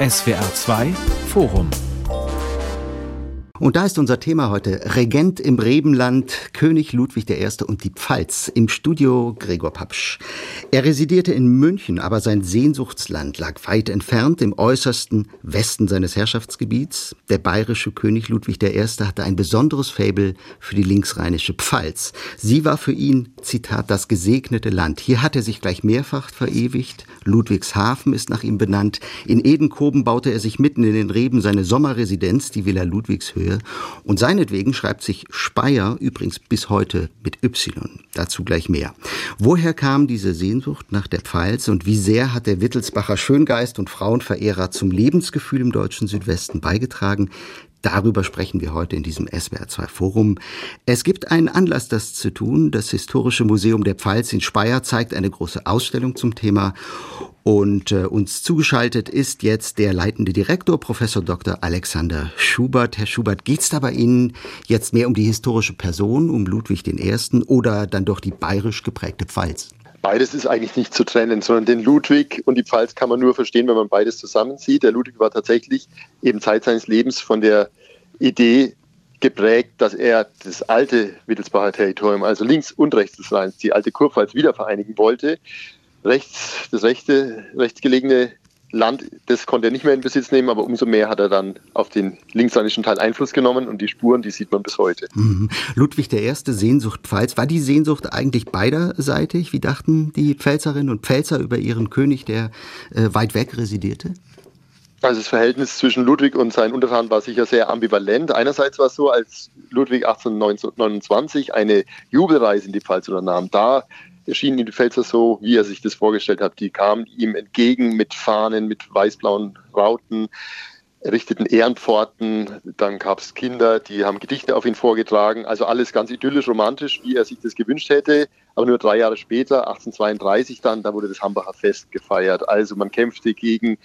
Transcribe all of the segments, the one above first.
SWR 2 Forum und da ist unser Thema heute Regent im Rebenland, König Ludwig I. und die Pfalz. Im Studio Gregor Papsch. Er residierte in München, aber sein Sehnsuchtsland lag weit entfernt im äußersten Westen seines Herrschaftsgebiets. Der bayerische König Ludwig I. hatte ein besonderes Faible für die linksrheinische Pfalz. Sie war für ihn, Zitat, das gesegnete Land. Hier hat er sich gleich mehrfach verewigt. Ludwigshafen ist nach ihm benannt. In Edenkoben baute er sich mitten in den Reben seine Sommerresidenz, die Villa Ludwigshöhe. Höhe. Und seinetwegen schreibt sich Speyer übrigens bis heute mit Y. Dazu gleich mehr. Woher kam diese Sehnsucht nach der Pfalz und wie sehr hat der Wittelsbacher Schöngeist und Frauenverehrer zum Lebensgefühl im deutschen Südwesten beigetragen? Darüber sprechen wir heute in diesem SWR2 Forum. Es gibt einen Anlass, das zu tun. Das Historische Museum der Pfalz in Speyer zeigt eine große Ausstellung zum Thema. Und äh, uns zugeschaltet ist jetzt der leitende Direktor, Professor Dr. Alexander Schubert. Herr Schubert, geht es da bei Ihnen jetzt mehr um die historische Person, um Ludwig I. oder dann doch die bayerisch geprägte Pfalz? Beides ist eigentlich nicht zu trennen, sondern den Ludwig und die Pfalz kann man nur verstehen, wenn man beides zusammensieht. Der Ludwig war tatsächlich eben Zeit seines Lebens von der Idee geprägt, dass er das alte Wittelsbacher Territorium, also links und rechts des Rheins, die alte Kurpfalz wieder vereinigen wollte rechts, das rechte, rechtsgelegene Land, das konnte er nicht mehr in Besitz nehmen, aber umso mehr hat er dann auf den linksrheinischen Teil Einfluss genommen und die Spuren, die sieht man bis heute. Mhm. Ludwig I. Sehnsucht Pfalz. War die Sehnsucht eigentlich beiderseitig? Wie dachten die Pfälzerinnen und Pfälzer über ihren König, der äh, weit weg residierte? Also das Verhältnis zwischen Ludwig und seinen Untertanen war sicher sehr ambivalent. Einerseits war es so, als Ludwig 1829 eine Jubelreise in die Pfalz unternahm, da erschienen die Pfälzer so, wie er sich das vorgestellt hat. Die kamen ihm entgegen mit Fahnen, mit weiß-blauen Rauten, errichteten Ehrenpforten, dann gab es Kinder, die haben Gedichte auf ihn vorgetragen, also alles ganz idyllisch, romantisch, wie er sich das gewünscht hätte. Aber nur drei Jahre später, 1832 dann, da wurde das Hambacher Fest gefeiert. Also man kämpfte gegen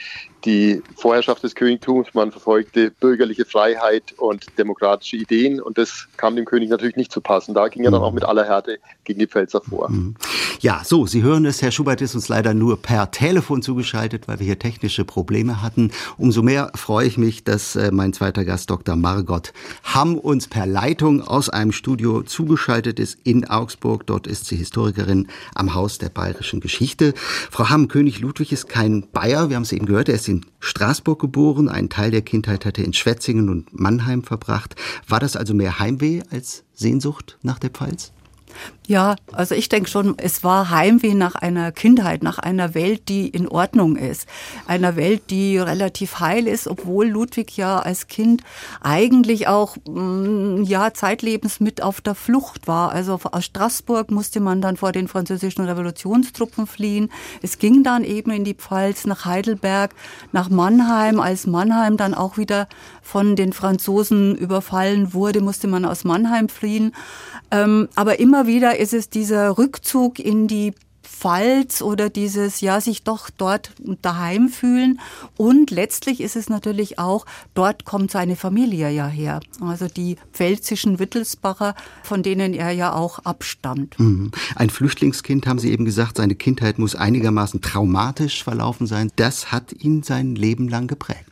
die Vorherrschaft des Königtums, man verfolgte bürgerliche Freiheit und demokratische Ideen und das kam dem König natürlich nicht zu passen. Da ging er dann auch mit aller Härte gegen die Pfälzer vor. Mhm. Ja, so, Sie hören es, Herr Schubert ist uns leider nur per Telefon zugeschaltet, weil wir hier technische Probleme hatten. Umso mehr freue ich mich, dass äh, mein zweiter Gast, Dr. Margot Hamm, uns per Leitung aus einem Studio zugeschaltet ist in Augsburg. Dort ist sie Historikerin am Haus der bayerischen Geschichte. Frau Hamm, König Ludwig ist kein Bayer, wir haben es eben gehört, er ist in Straßburg geboren, einen Teil der Kindheit hat er in Schwetzingen und Mannheim verbracht. War das also mehr Heimweh als Sehnsucht nach der Pfalz? Ja, also ich denke schon, es war Heimweh nach einer Kindheit, nach einer Welt, die in Ordnung ist. Einer Welt, die relativ heil ist, obwohl Ludwig ja als Kind eigentlich auch, mm, ja, zeitlebens mit auf der Flucht war. Also aus Straßburg musste man dann vor den französischen Revolutionstruppen fliehen. Es ging dann eben in die Pfalz, nach Heidelberg, nach Mannheim. Als Mannheim dann auch wieder von den Franzosen überfallen wurde, musste man aus Mannheim fliehen. Ähm, aber immer wieder ist es dieser Rückzug in die Pfalz oder dieses, ja, sich doch dort daheim fühlen. Und letztlich ist es natürlich auch, dort kommt seine Familie ja her. Also die pfälzischen Wittelsbacher, von denen er ja auch abstammt. Mhm. Ein Flüchtlingskind, haben Sie eben gesagt, seine Kindheit muss einigermaßen traumatisch verlaufen sein. Das hat ihn sein Leben lang geprägt.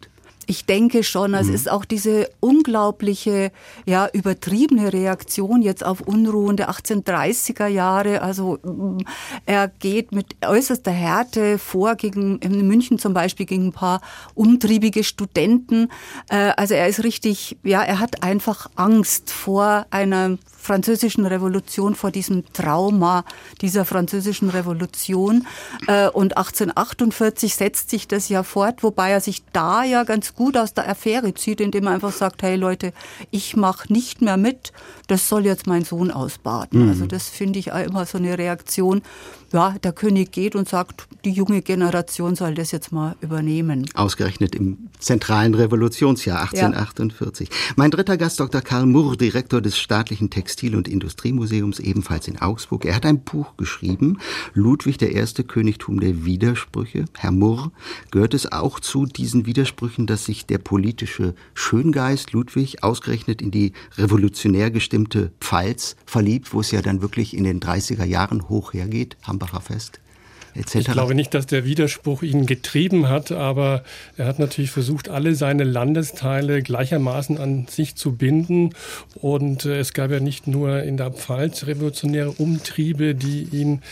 Ich denke schon, es mhm. ist auch diese unglaubliche, ja, übertriebene Reaktion jetzt auf Unruhen der 1830er Jahre. Also mm, er geht mit äußerster Härte vor gegen, in München zum Beispiel gegen ein paar umtriebige Studenten. Äh, also er ist richtig, ja, er hat einfach Angst vor einer französischen Revolution, vor diesem Trauma dieser französischen Revolution. Äh, und 1848 setzt sich das ja fort, wobei er sich da ja ganz gut aus der Affäre zieht, indem er einfach sagt, hey Leute, ich mache nicht mehr mit, das soll jetzt mein Sohn ausbaden. Mhm. Also das finde ich auch immer so eine Reaktion. Ja, der König geht und sagt, die junge Generation soll das jetzt mal übernehmen. Ausgerechnet im zentralen Revolutionsjahr 1848. Ja. Mein dritter Gast, Dr. Karl Murr, Direktor des staatlichen Textil- und Industriemuseums, ebenfalls in Augsburg. Er hat ein Buch geschrieben, Ludwig I. Königtum der Widersprüche. Herr Murr, gehört es auch zu diesen Widersprüchen, dass sich der politische Schöngeist Ludwig ausgerechnet in die revolutionär gestimmte Pfalz verliebt, wo es ja dann wirklich in den 30er Jahren hoch hergeht, Hambacher Fest? Ich glaube nicht, dass der Widerspruch ihn getrieben hat, aber er hat natürlich versucht, alle seine Landesteile gleichermaßen an sich zu binden. Und äh, es gab ja nicht nur in der Pfalz revolutionäre Umtriebe, die ihn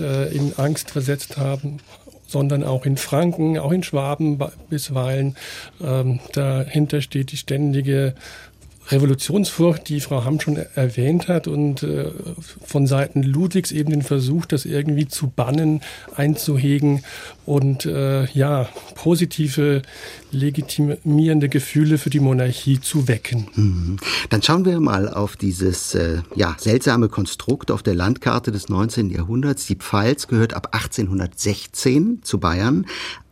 äh, in Angst versetzt haben, sondern auch in Franken, auch in Schwaben bisweilen. Ähm, dahinter steht die ständige Revolutionsfurcht, die Frau Hamm schon erwähnt hat und äh, von Seiten Ludwigs eben den Versuch, das irgendwie zu bannen, einzuhegen und äh, ja, positive, legitimierende Gefühle für die Monarchie zu wecken. Mhm. Dann schauen wir mal auf dieses äh, ja, seltsame Konstrukt auf der Landkarte des 19. Jahrhunderts. Die Pfalz gehört ab 1816 zu Bayern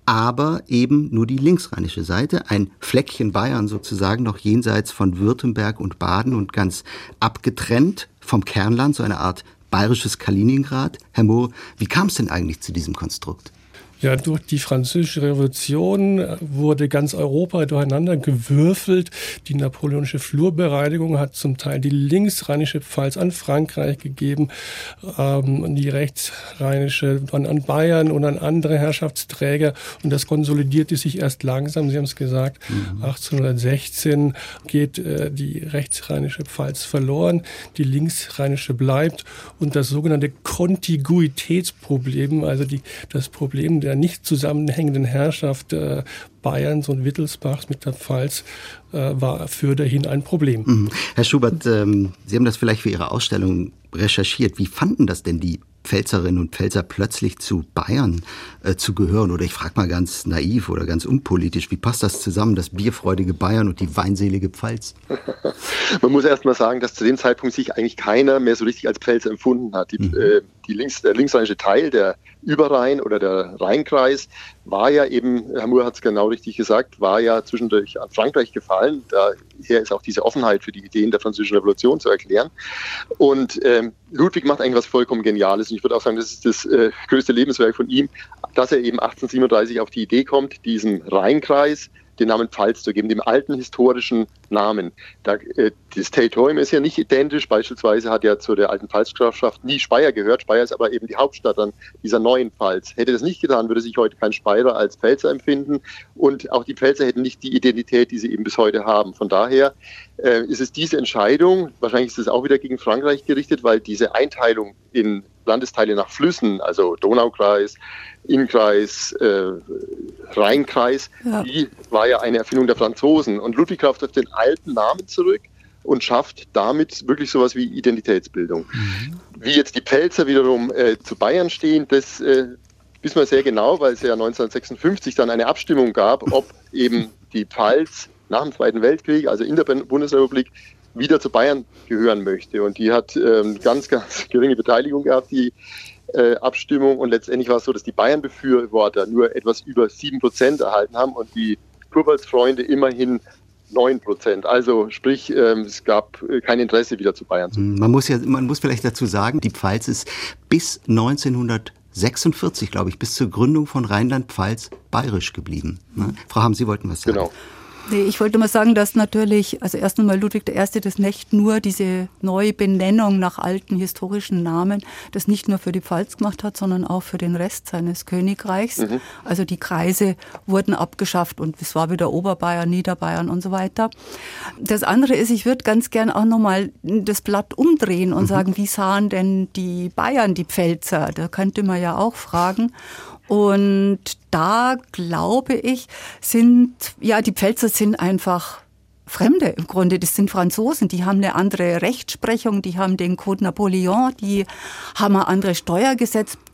aber eben nur die linksrheinische Seite, ein Fleckchen Bayern sozusagen noch jenseits von Württemberg und Baden und ganz abgetrennt vom Kernland, so eine Art bayerisches Kaliningrad. Herr Mohr, wie kam es denn eigentlich zu diesem Konstrukt? Ja, durch die französische Revolution wurde ganz Europa durcheinander gewürfelt. Die napoleonische Flurbereinigung hat zum Teil die linksrheinische Pfalz an Frankreich gegeben, ähm, die rechtsrheinische an, an Bayern und an andere Herrschaftsträger. Und das konsolidierte sich erst langsam. Sie haben es gesagt, mhm. 1816 geht äh, die rechtsrheinische Pfalz verloren, die linksrheinische bleibt. Und das sogenannte Kontiguitätsproblem, also die, das Problem der nicht zusammenhängenden Herrschaft äh, Bayerns und Wittelsbachs mit der Pfalz äh, war für dahin ein Problem. Mhm. Herr Schubert, ähm, Sie haben das vielleicht für Ihre Ausstellung recherchiert. Wie fanden das denn die Pfälzerinnen und Pfälzer plötzlich zu Bayern äh, zu gehören? Oder ich frage mal ganz naiv oder ganz unpolitisch, wie passt das zusammen, das bierfreudige Bayern und die weinselige Pfalz? Man muss erst mal sagen, dass zu dem Zeitpunkt sich eigentlich keiner mehr so richtig als Pfälzer empfunden hat. Die, mhm. äh, die links, der linksrheinische Teil, der Überrhein oder der Rheinkreis, war ja eben, Herr Moore hat es genau richtig gesagt, war ja zwischendurch an Frankreich gefallen. Daher ist auch diese Offenheit für die Ideen der französischen Revolution zu erklären. Und ähm, Ludwig macht eigentlich was vollkommen Geniales. Und ich würde auch sagen, das ist das äh, größte Lebenswerk von ihm, dass er eben 1837 auf die Idee kommt, diesen Rheinkreis den Namen Pfalz zu geben, dem alten historischen Namen. Da, äh, das Territorium ist ja nicht identisch. Beispielsweise hat ja zu der alten Pfalzgrafschaft nie Speyer gehört. Speyer ist aber eben die Hauptstadt an dieser neuen Pfalz. Hätte das nicht getan, würde sich heute kein Speyer als Pfälzer empfinden. Und auch die Pfälzer hätten nicht die Identität, die sie eben bis heute haben. Von daher äh, ist es diese Entscheidung, wahrscheinlich ist es auch wieder gegen Frankreich gerichtet, weil diese Einteilung in Landesteile nach Flüssen, also Donaukreis, Innkreis, äh, Rheinkreis, ja. die war ja eine Erfindung der Franzosen. Und Ludwig greift auf den alten Namen zurück und schafft damit wirklich sowas wie Identitätsbildung. Mhm. Wie jetzt die Pelzer wiederum äh, zu Bayern stehen, das äh, wissen wir sehr genau, weil es ja 1956 dann eine Abstimmung gab, ob eben die Pfalz nach dem Zweiten Weltkrieg, also in der Bundesrepublik, wieder zu Bayern gehören möchte. Und die hat ähm, ganz, ganz geringe Beteiligung gehabt, die äh, Abstimmung. Und letztendlich war es so, dass die Bayern-Befürworter nur etwas über sieben Prozent erhalten haben und die Kurpfalz-Freunde immerhin 9 Prozent. Also sprich, ähm, es gab äh, kein Interesse, wieder zu Bayern kommen. Man muss ja, man muss vielleicht dazu sagen, die Pfalz ist bis 1946, glaube ich, bis zur Gründung von Rheinland-Pfalz bayerisch geblieben. Ne? Frau Ham, Sie wollten was sagen. Genau. Nee, ich wollte mal sagen, dass natürlich, also erst einmal Ludwig I. das nicht nur diese neue Benennung nach alten historischen Namen, das nicht nur für die Pfalz gemacht hat, sondern auch für den Rest seines Königreichs. Mhm. Also die Kreise wurden abgeschafft und es war wieder Oberbayern, Niederbayern und so weiter. Das andere ist, ich würde ganz gern auch nochmal das Blatt umdrehen und mhm. sagen, wie sahen denn die Bayern die Pfälzer? Da könnte man ja auch fragen. Und da glaube ich, sind, ja, die Pfälzer sind einfach Fremde im Grunde, das sind Franzosen, die haben eine andere Rechtsprechung, die haben den Code Napoleon, die haben eine andere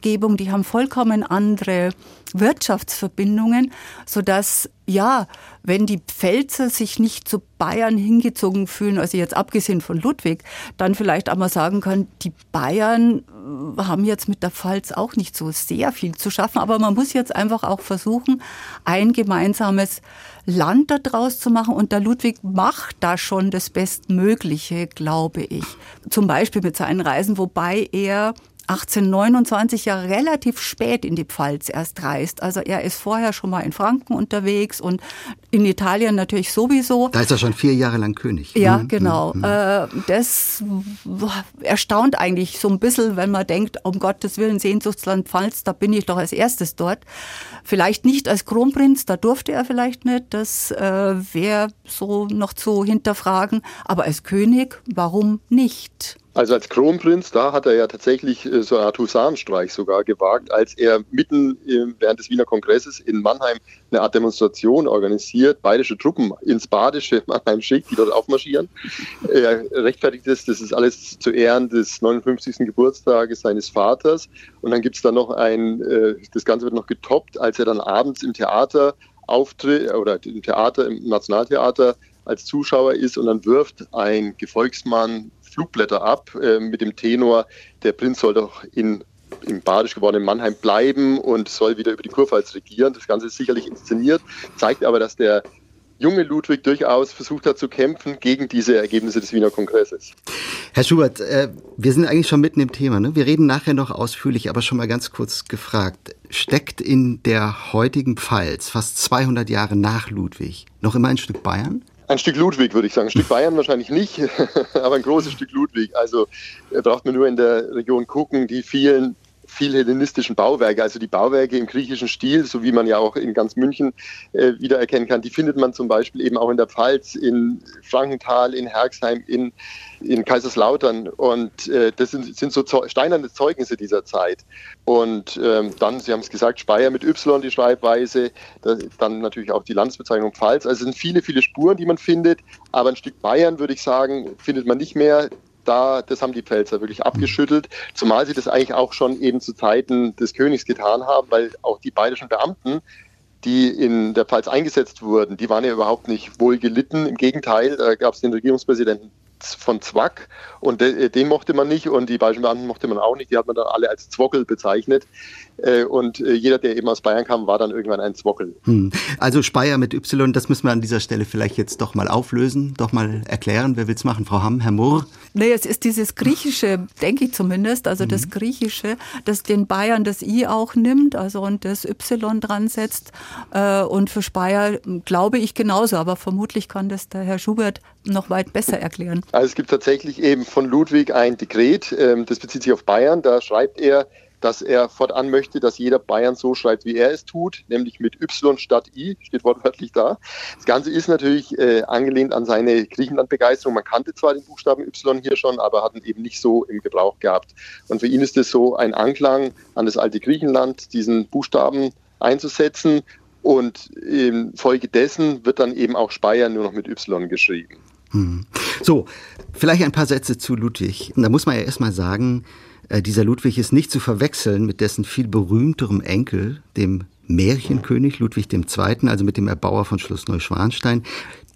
Steuergesetzgebung, die haben vollkommen andere Wirtschaftsverbindungen, so dass ja, wenn die Pfälzer sich nicht zu Bayern hingezogen fühlen, also jetzt abgesehen von Ludwig, dann vielleicht auch mal sagen können, die Bayern äh, haben jetzt mit der Pfalz auch nicht so sehr viel zu schaffen, aber man muss jetzt einfach auch versuchen, ein gemeinsames Land daraus zu machen. Und der Ludwig macht da schon das Bestmögliche, glaube ich. Zum Beispiel mit seinen Reisen, wobei er 1829 ja relativ spät in die Pfalz erst reist. Also er ist vorher schon mal in Franken unterwegs und in Italien natürlich sowieso. Da ist er schon vier Jahre lang König. Ja, mhm. genau. Mhm. Äh, das erstaunt eigentlich so ein bisschen, wenn man denkt, um Gottes Willen, Sehnsuchtsland Pfalz, da bin ich doch als erstes dort. Vielleicht nicht als Kronprinz, da durfte er vielleicht nicht, das äh, wäre so noch zu hinterfragen. Aber als König, warum nicht? Also als Kronprinz, da hat er ja tatsächlich äh, so eine Art Husarenstreich sogar gewagt, als er mitten während des Wiener Kongresses in Mannheim eine Art Demonstration organisiert, bayerische Truppen ins badische Mannheim schickt, die dort aufmarschieren. Er rechtfertigt es, das ist alles zu Ehren des 59. Geburtstages seines Vaters. Und dann gibt es da noch ein, äh, das Ganze wird noch getoppt, als er dann abends im Theater auftritt, oder im Theater, im Nationaltheater als Zuschauer ist und dann wirft ein Gefolgsmann Flugblätter ab äh, mit dem Tenor, der Prinz soll doch in im badisch gewordenen Mannheim bleiben und soll wieder über die Kurpfalz regieren. Das Ganze ist sicherlich inszeniert, zeigt aber, dass der junge Ludwig durchaus versucht hat zu kämpfen gegen diese Ergebnisse des Wiener Kongresses. Herr Schubert, äh, wir sind eigentlich schon mitten im Thema. Ne? Wir reden nachher noch ausführlich, aber schon mal ganz kurz gefragt. Steckt in der heutigen Pfalz, fast 200 Jahre nach Ludwig, noch immer ein Stück Bayern? Ein Stück Ludwig, würde ich sagen. Ein Stück Bayern wahrscheinlich nicht, aber ein großes Stück Ludwig. Also braucht man nur in der Region gucken, die vielen viel hellenistischen Bauwerke, also die Bauwerke im griechischen Stil, so wie man ja auch in ganz München äh, wiedererkennen kann, die findet man zum Beispiel eben auch in der Pfalz, in Frankenthal, in Herxheim, in, in Kaiserslautern. Und äh, das sind, sind so steinerne Zeugnisse dieser Zeit. Und ähm, dann, Sie haben es gesagt, Speyer mit Y, die Schreibweise, dann natürlich auch die Landesbezeichnung Pfalz. Also es sind viele, viele Spuren, die man findet, aber ein Stück Bayern, würde ich sagen, findet man nicht mehr da, das haben die Pfälzer wirklich abgeschüttelt, zumal sie das eigentlich auch schon eben zu Zeiten des Königs getan haben, weil auch die bayerischen Beamten, die in der Pfalz eingesetzt wurden, die waren ja überhaupt nicht wohl gelitten. Im Gegenteil, da gab es den Regierungspräsidenten von Zwack und den mochte man nicht und die bayerischen Beamten mochte man auch nicht. Die hat man dann alle als Zwockel bezeichnet. Äh, und äh, jeder, der eben aus Bayern kam, war dann irgendwann ein Zwockel. Hm. Also Speyer mit Y, das müssen wir an dieser Stelle vielleicht jetzt doch mal auflösen, doch mal erklären. Wer will es machen? Frau Hamm, Herr Murr? Nee, es ist dieses Griechische, denke ich zumindest, also mhm. das Griechische, das den Bayern das I auch nimmt, also und das Y dran setzt. Äh, und für Speyer glaube ich genauso, aber vermutlich kann das der Herr Schubert noch weit besser erklären. Also es gibt tatsächlich eben von Ludwig ein Dekret, ähm, das bezieht sich auf Bayern, da schreibt er, dass er fortan möchte, dass jeder Bayern so schreibt, wie er es tut, nämlich mit Y statt I, steht wortwörtlich da. Das Ganze ist natürlich äh, angelehnt an seine Griechenland-Begeisterung. Man kannte zwar den Buchstaben Y hier schon, aber hat ihn eben nicht so im Gebrauch gehabt. Und für ihn ist es so ein Anklang an das alte Griechenland, diesen Buchstaben einzusetzen. Und infolgedessen wird dann eben auch Speyer nur noch mit Y geschrieben. Hm. So, vielleicht ein paar Sätze zu Ludwig. Da muss man ja erstmal sagen, äh, dieser Ludwig ist nicht zu verwechseln mit dessen viel berühmterem Enkel, dem Märchenkönig Ludwig II., also mit dem Erbauer von Schloss Neuschwanstein.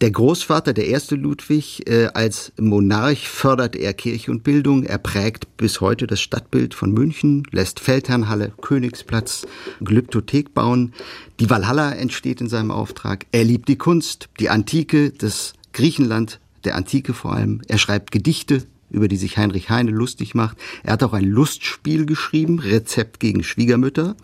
Der Großvater, der erste Ludwig, äh, als Monarch fördert er Kirche und Bildung. Er prägt bis heute das Stadtbild von München, lässt Feldherrnhalle, Königsplatz, Glyptothek bauen. Die Walhalla entsteht in seinem Auftrag. Er liebt die Kunst, die Antike, das Griechenland der Antike vor allem. Er schreibt Gedichte, über die sich Heinrich Heine lustig macht. Er hat auch ein Lustspiel geschrieben, Rezept gegen Schwiegermütter.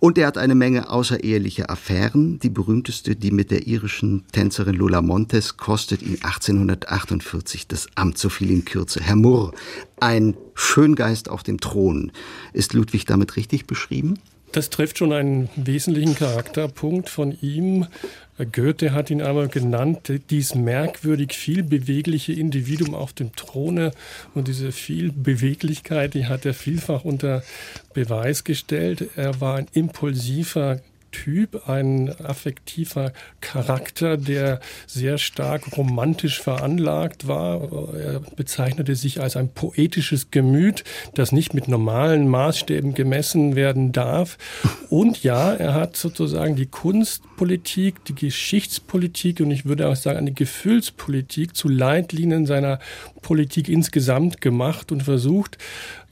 Und er hat eine Menge außereheliche Affären. Die berühmteste, die mit der irischen Tänzerin Lola Montes, kostet ihn 1848 das Amt, so viel in Kürze. Herr Murr, ein Schöngeist auf dem Thron. Ist Ludwig damit richtig beschrieben? Das trifft schon einen wesentlichen Charakterpunkt von ihm. Goethe hat ihn aber genannt, dies merkwürdig viel bewegliche Individuum auf dem Throne. Und diese viel Beweglichkeit, die hat er vielfach unter Beweis gestellt. Er war ein impulsiver Typ, ein affektiver Charakter, der sehr stark romantisch veranlagt war. Er bezeichnete sich als ein poetisches Gemüt, das nicht mit normalen Maßstäben gemessen werden darf. Und ja, er hat sozusagen die Kunstpolitik, die Geschichtspolitik und ich würde auch sagen eine Gefühlspolitik zu Leitlinien seiner Politik insgesamt gemacht und versucht,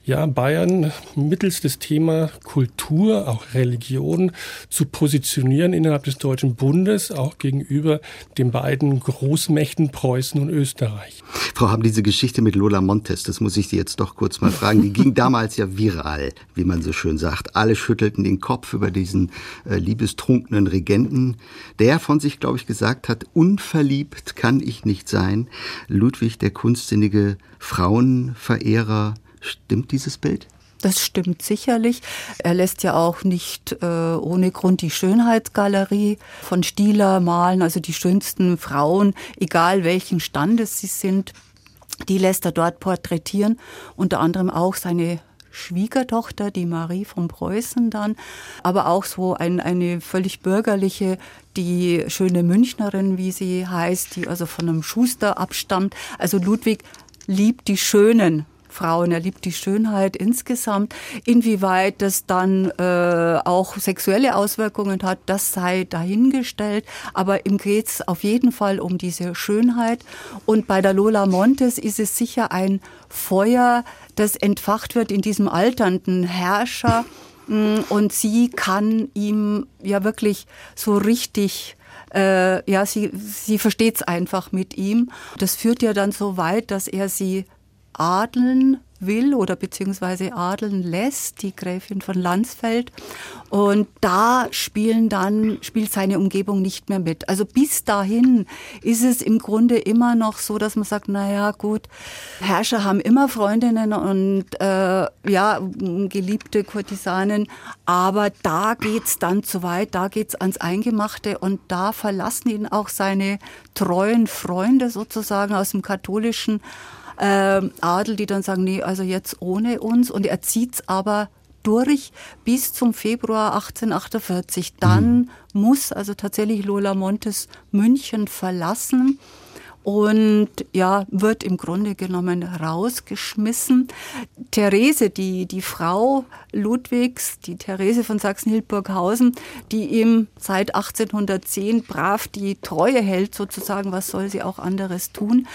ja, Bayern mittels des Thema Kultur, auch Religion zu positionieren innerhalb des Deutschen Bundes, auch gegenüber den beiden Großmächten Preußen und Österreich. Frau Haben, diese Geschichte mit Lola Montes, das muss ich Sie jetzt doch kurz mal fragen, die ging damals ja viral, wie man so schön sagt. Alle schüttelten den Kopf über diesen äh, liebestrunkenen Regenten, der von sich, glaube ich, gesagt hat, unverliebt kann ich nicht sein. Ludwig, der kunstsinnige Frauenverehrer, Stimmt dieses Bild? Das stimmt sicherlich. Er lässt ja auch nicht äh, ohne Grund die Schönheitsgalerie von Stieler malen, also die schönsten Frauen, egal welchen Standes sie sind. Die lässt er dort porträtieren, unter anderem auch seine Schwiegertochter, die Marie von Preußen dann, aber auch so ein, eine völlig bürgerliche, die schöne Münchnerin, wie sie heißt, die also von einem Schuster abstammt. Also Ludwig liebt die schönen Frauen. Er liebt die Schönheit insgesamt. Inwieweit das dann äh, auch sexuelle Auswirkungen hat, das sei dahingestellt. Aber ihm geht es auf jeden Fall um diese Schönheit. Und bei der Lola Montes ist es sicher ein Feuer, das entfacht wird in diesem alternden Herrscher. Mm, und sie kann ihm ja wirklich so richtig äh, ja, sie, sie versteht es einfach mit ihm. Das führt ja dann so weit, dass er sie adeln will oder beziehungsweise adeln lässt, die Gräfin von Landsfeld. Und da spielen dann, spielt seine Umgebung nicht mehr mit. Also bis dahin ist es im Grunde immer noch so, dass man sagt, naja, gut, Herrscher haben immer Freundinnen und äh, ja, geliebte Kurtisanen, aber da geht's dann zu weit, da geht's ans Eingemachte und da verlassen ihn auch seine treuen Freunde sozusagen aus dem katholischen äh, Adel, die dann sagen, nee, also jetzt ohne uns. Und er zieht's aber durch bis zum Februar 1848. Dann mhm. muss also tatsächlich Lola Montes München verlassen und ja, wird im Grunde genommen rausgeschmissen. Therese, die, die Frau Ludwigs, die Therese von Sachsen-Hildburghausen, die ihm seit 1810 brav die Treue hält, sozusagen, was soll sie auch anderes tun,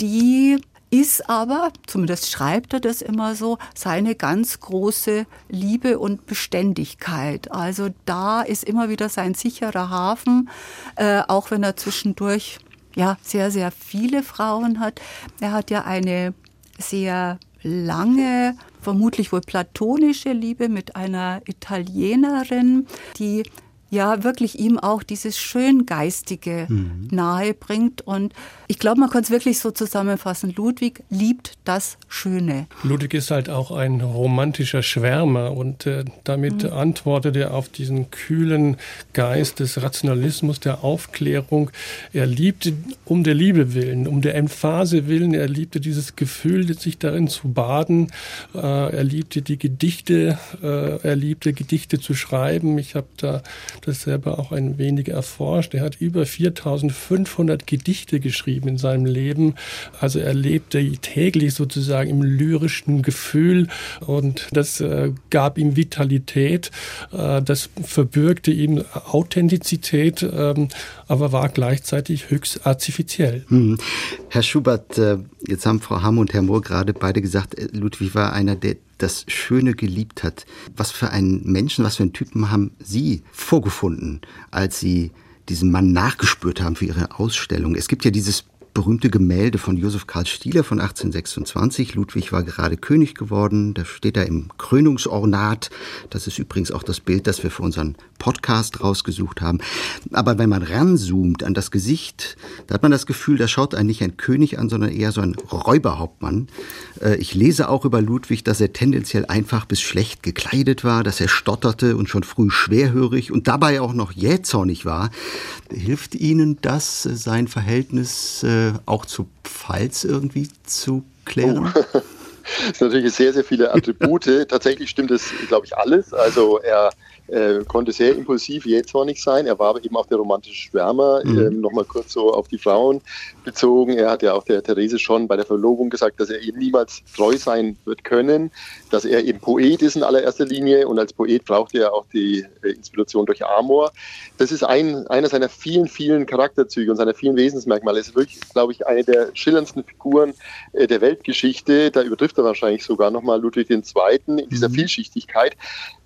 die ist aber, zumindest schreibt er das immer so, seine ganz große Liebe und Beständigkeit. Also da ist immer wieder sein sicherer Hafen, äh, auch wenn er zwischendurch ja sehr, sehr viele Frauen hat. Er hat ja eine sehr lange, vermutlich wohl platonische Liebe mit einer Italienerin, die ja wirklich ihm auch dieses Schöngeistige mhm. nahe bringt. Und ich glaube, man kann es wirklich so zusammenfassen. Ludwig liebt das Schöne. Ludwig ist halt auch ein romantischer Schwärmer und äh, damit mhm. antwortet er auf diesen kühlen Geist des Rationalismus, der Aufklärung. Er liebte um der Liebe willen, um der Emphase willen. Er liebte dieses Gefühl, sich darin zu baden. Äh, er liebte die Gedichte. Äh, er liebte Gedichte zu schreiben. Ich habe da das selber auch ein wenig erforscht. Er hat über 4500 Gedichte geschrieben in seinem Leben. Also er lebte täglich sozusagen im lyrischen Gefühl und das äh, gab ihm Vitalität. Äh, das verbürgte ihm Authentizität, ähm, aber war gleichzeitig höchst artifiziell. Hm. Herr Schubert, äh, jetzt haben Frau Hamm und Herr Mohr gerade beide gesagt, äh, Ludwig war einer, der das Schöne geliebt hat. Was für einen Menschen, was für einen Typen haben Sie vorgefunden, als Sie diesem Mann nachgespürt haben für Ihre Ausstellung? Es gibt ja dieses berühmte Gemälde von Josef Karl Stieler von 1826. Ludwig war gerade König geworden. Da steht er im Krönungsornat. Das ist übrigens auch das Bild, das wir für unseren Podcast rausgesucht haben. Aber wenn man ranzoomt an das Gesicht, da hat man das Gefühl, da schaut einen nicht ein König an, sondern eher so ein Räuberhauptmann. Äh, ich lese auch über Ludwig, dass er tendenziell einfach bis schlecht gekleidet war, dass er stotterte und schon früh schwerhörig und dabei auch noch jähzornig war. Hilft Ihnen das, sein Verhältnis auch zu Pfalz irgendwie zu klären? Oh. Das sind natürlich sehr, sehr viele Attribute. Tatsächlich stimmt das, glaube ich, alles. Also er äh, konnte sehr impulsiv, jähzornig sein. Er war aber eben auch der romantische Schwärmer. Mhm. Ähm, Nochmal kurz so auf die Frauen bezogen. Er hat ja auch der Therese schon bei der Verlobung gesagt, dass er eben niemals treu sein wird können, dass er eben Poet ist in allererster Linie und als Poet braucht er auch die äh, Inspiration durch Amor. Das ist ein, einer seiner vielen, vielen Charakterzüge und seiner vielen Wesensmerkmale. Es ist wirklich, glaube ich, eine der schillerndsten Figuren äh, der Weltgeschichte. Da übertrifft er wahrscheinlich sogar nochmal Ludwig II. in dieser mhm. Vielschichtigkeit,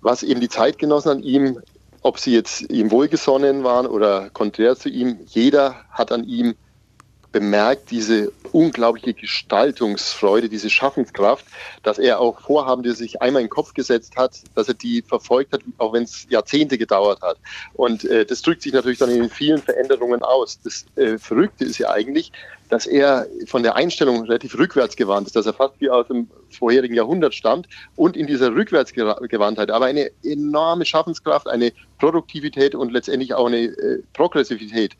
was eben die Zeitgenossen an ihm, ob sie jetzt ihm wohlgesonnen waren oder konträr zu ihm, jeder hat an ihm bemerkt diese unglaubliche Gestaltungsfreude, diese Schaffenskraft, dass er auch Vorhaben, die er sich einmal in den Kopf gesetzt hat, dass er die verfolgt hat, auch wenn es Jahrzehnte gedauert hat. Und äh, das drückt sich natürlich dann in vielen Veränderungen aus. Das äh, Verrückte ist ja eigentlich, dass er von der Einstellung relativ rückwärtsgewandt ist, dass er fast wie aus dem vorherigen Jahrhundert stammt und in dieser Rückwärtsgewandtheit aber eine enorme Schaffenskraft, eine Produktivität und letztendlich auch eine äh, Progressivität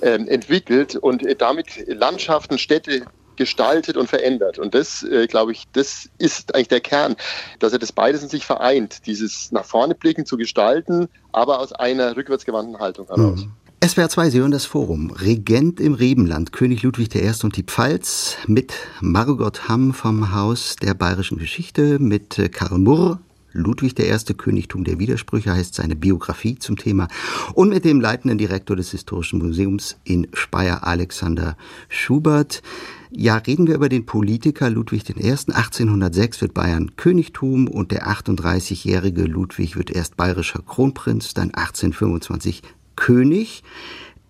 ähm, entwickelt und damit Landschaften, Städte gestaltet und verändert. Und das, äh, glaube ich, das ist eigentlich der Kern, dass er das beides in sich vereint, dieses nach vorne blicken zu gestalten, aber aus einer rückwärtsgewandten Haltung heraus. Mhm. SWR 2, Sie hören das Forum. Regent im Rebenland, König Ludwig I. und die Pfalz mit Margot Hamm vom Haus der Bayerischen Geschichte, mit äh, Karl Murr, Ludwig I. Königtum der Widersprüche heißt seine Biografie zum Thema und mit dem leitenden Direktor des Historischen Museums in Speyer, Alexander Schubert. Ja, reden wir über den Politiker Ludwig I. 1806 wird Bayern Königtum und der 38-jährige Ludwig wird erst bayerischer Kronprinz, dann 1825 König.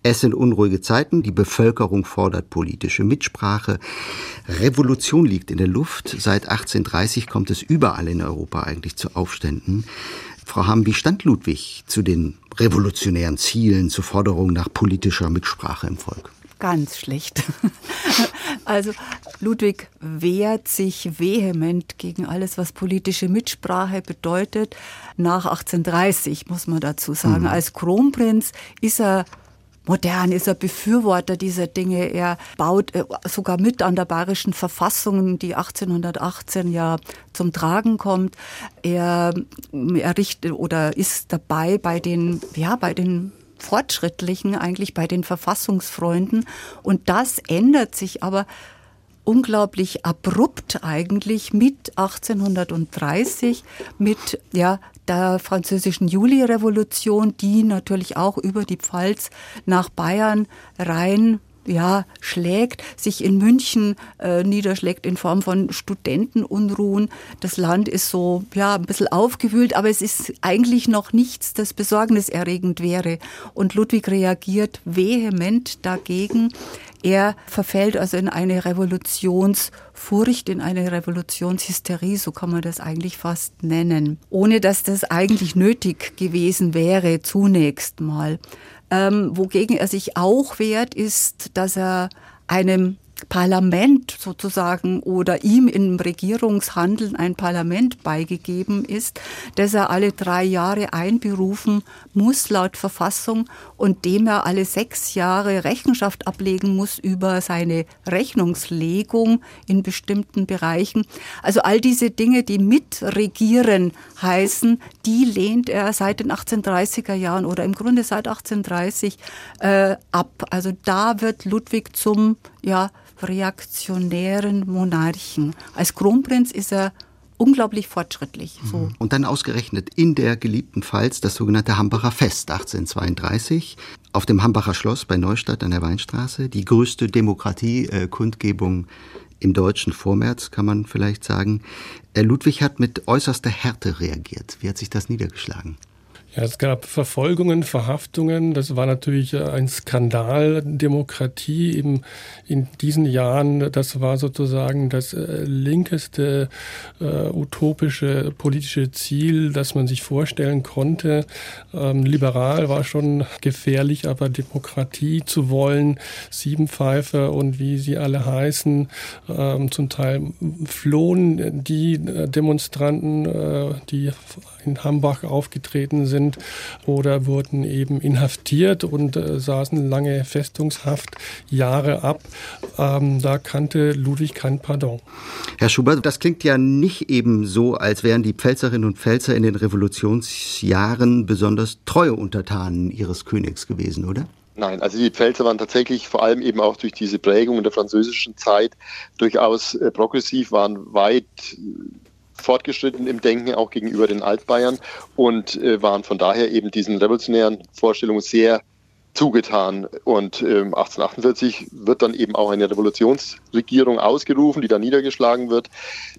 Es sind unruhige Zeiten, die Bevölkerung fordert politische Mitsprache. Revolution liegt in der Luft. Seit 1830 kommt es überall in Europa eigentlich zu Aufständen. Frau Hamm, wie stand Ludwig zu den revolutionären Zielen, zur Forderung nach politischer Mitsprache im Volk? Ganz schlecht. Also Ludwig wehrt sich vehement gegen alles, was politische Mitsprache bedeutet. Nach 1830 muss man dazu sagen. Mhm. Als Kronprinz ist er modern, ist er Befürworter dieser Dinge. Er baut äh, sogar mit an der bayerischen Verfassung, die 1818 ja zum Tragen kommt. Er errichtet oder ist dabei bei den, ja, bei den Fortschrittlichen, eigentlich bei den Verfassungsfreunden. Und das ändert sich aber unglaublich abrupt eigentlich mit 1830, mit ja, der französischen Juli-Revolution, die natürlich auch über die Pfalz nach Bayern rein ja, schlägt, sich in München äh, niederschlägt in Form von Studentenunruhen. Das Land ist so, ja, ein bisschen aufgewühlt, aber es ist eigentlich noch nichts, das besorgniserregend wäre. Und Ludwig reagiert vehement dagegen. Er verfällt also in eine Revolutionsfurcht, in eine Revolutionshysterie, so kann man das eigentlich fast nennen, ohne dass das eigentlich nötig gewesen wäre, zunächst mal. Ähm, wogegen er sich auch wehrt, ist, dass er einem Parlament sozusagen oder ihm im Regierungshandeln ein Parlament beigegeben ist, das er alle drei Jahre einberufen muss laut Verfassung und dem er alle sechs Jahre Rechenschaft ablegen muss über seine Rechnungslegung in bestimmten Bereichen. Also all diese Dinge, die mitregieren heißen, die lehnt er seit den 1830er Jahren oder im Grunde seit 1830 äh, ab. Also da wird Ludwig zum ja, reaktionären Monarchen. Als Kronprinz ist er unglaublich fortschrittlich. So. Mhm. Und dann ausgerechnet in der geliebten Pfalz das sogenannte Hambacher Fest 1832 auf dem Hambacher Schloss bei Neustadt an der Weinstraße, die größte Demokratiekundgebung im deutschen Vormärz, kann man vielleicht sagen. Äh, Ludwig hat mit äußerster Härte reagiert. Wie hat sich das niedergeschlagen? Ja, es gab Verfolgungen, Verhaftungen. Das war natürlich äh, ein Skandal. Demokratie eben in diesen Jahren, das war sozusagen das äh, linkeste äh, utopische politische Ziel, das man sich vorstellen konnte. Ähm, liberal war schon gefährlich, aber Demokratie zu wollen, Siebenpfeife und wie sie alle heißen, ähm, zum Teil flohen die äh, Demonstranten, äh, die in Hambach aufgetreten sind oder wurden eben inhaftiert und äh, saßen lange Festungshaft Jahre ab. Ähm, da kannte Ludwig kein Pardon. Herr Schubert, das klingt ja nicht eben so, als wären die Pfälzerinnen und Pfälzer in den Revolutionsjahren besonders treue Untertanen ihres Königs gewesen, oder? Nein, also die Pfälzer waren tatsächlich vor allem eben auch durch diese Prägung in der französischen Zeit durchaus äh, progressiv, waren weit fortgeschritten im Denken auch gegenüber den Altbayern und äh, waren von daher eben diesen revolutionären Vorstellungen sehr zugetan. Und ähm, 1848 wird dann eben auch eine Revolutionsregierung ausgerufen, die dann niedergeschlagen wird.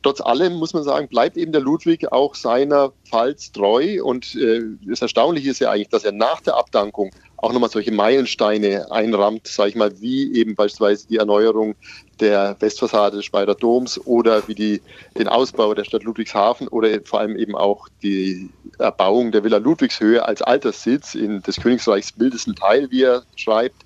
Trotz allem muss man sagen, bleibt eben der Ludwig auch seiner Pfalz treu. Und äh, das Erstaunliche ist ja eigentlich, dass er nach der Abdankung auch nochmal solche Meilensteine einrammt, sage ich mal, wie eben beispielsweise die Erneuerung der Westfassade des Speyer Doms oder wie die, den Ausbau der Stadt Ludwigshafen oder vor allem eben auch die Erbauung der Villa Ludwigshöhe als Alterssitz in des Königreichs wildesten Teil, wie er schreibt.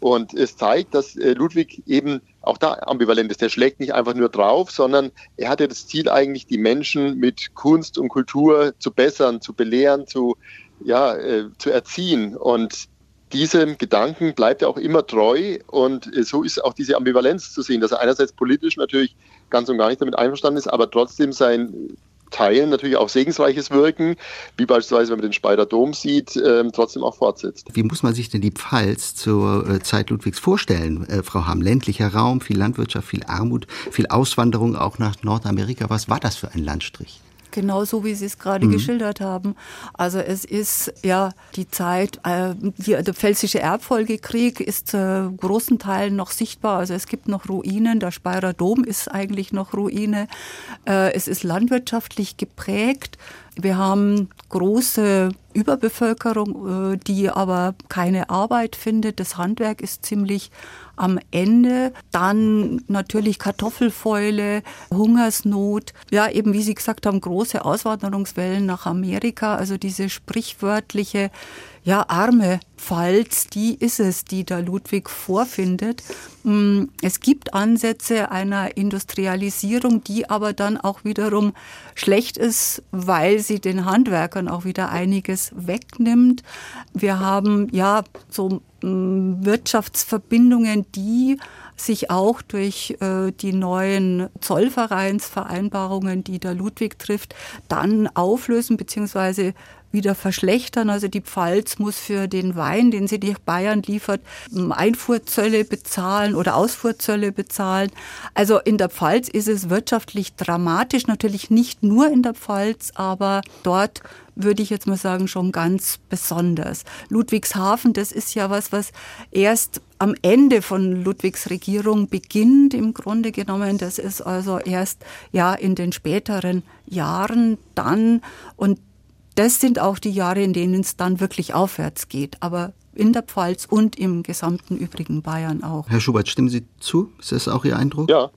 Und es zeigt, dass äh, Ludwig eben auch da ambivalent ist. Der schlägt nicht einfach nur drauf, sondern er hatte das Ziel eigentlich, die Menschen mit Kunst und Kultur zu bessern, zu belehren, zu, ja, äh, zu erziehen. Und diesem Gedanken bleibt er auch immer treu und so ist auch diese Ambivalenz zu sehen, dass er einerseits politisch natürlich ganz und gar nicht damit einverstanden ist, aber trotzdem sein Teilen natürlich auch segensreiches Wirken, wie beispielsweise wenn man den Speider Dom sieht, äh, trotzdem auch fortsetzt. Wie muss man sich denn die Pfalz zur äh, Zeit Ludwigs vorstellen, äh, Frau Hamm? Ländlicher Raum, viel Landwirtschaft, viel Armut, viel Auswanderung auch nach Nordamerika. Was war das für ein Landstrich? Genau so, wie Sie es gerade mhm. geschildert haben. Also es ist ja die Zeit, äh, die, der Pfälzische Erbfolgekrieg ist äh, großen Teilen noch sichtbar. Also es gibt noch Ruinen, der Speyerer Dom ist eigentlich noch Ruine. Äh, es ist landwirtschaftlich geprägt. Wir haben große Überbevölkerung, äh, die aber keine Arbeit findet. Das Handwerk ist ziemlich am Ende. Dann natürlich Kartoffelfäule, Hungersnot. Ja, eben wie Sie gesagt haben, große Auswanderungswellen nach Amerika. Also diese sprichwörtliche ja, arme Pfalz, die ist es, die der Ludwig vorfindet. Mm, es gibt Ansätze einer Industrialisierung, die aber dann auch wiederum schlecht ist, weil sie den Handwerkern auch wieder einiges wegnimmt. Wir haben ja so Wirtschaftsverbindungen, die sich auch durch äh, die neuen Zollvereinsvereinbarungen, die der Ludwig trifft, dann auflösen bzw wieder verschlechtern. Also die Pfalz muss für den Wein, den sie nach Bayern liefert, Einfuhrzölle bezahlen oder Ausfuhrzölle bezahlen. Also in der Pfalz ist es wirtschaftlich dramatisch, natürlich nicht nur in der Pfalz, aber dort würde ich jetzt mal sagen, schon ganz besonders. Ludwigshafen, das ist ja was, was erst am Ende von Ludwigs Regierung beginnt, im Grunde genommen. Das ist also erst ja in den späteren Jahren dann. Und das sind auch die Jahre, in denen es dann wirklich aufwärts geht. Aber in der Pfalz und im gesamten übrigen Bayern auch. Herr Schubert, stimmen Sie zu? Ist das auch Ihr Eindruck? Ja,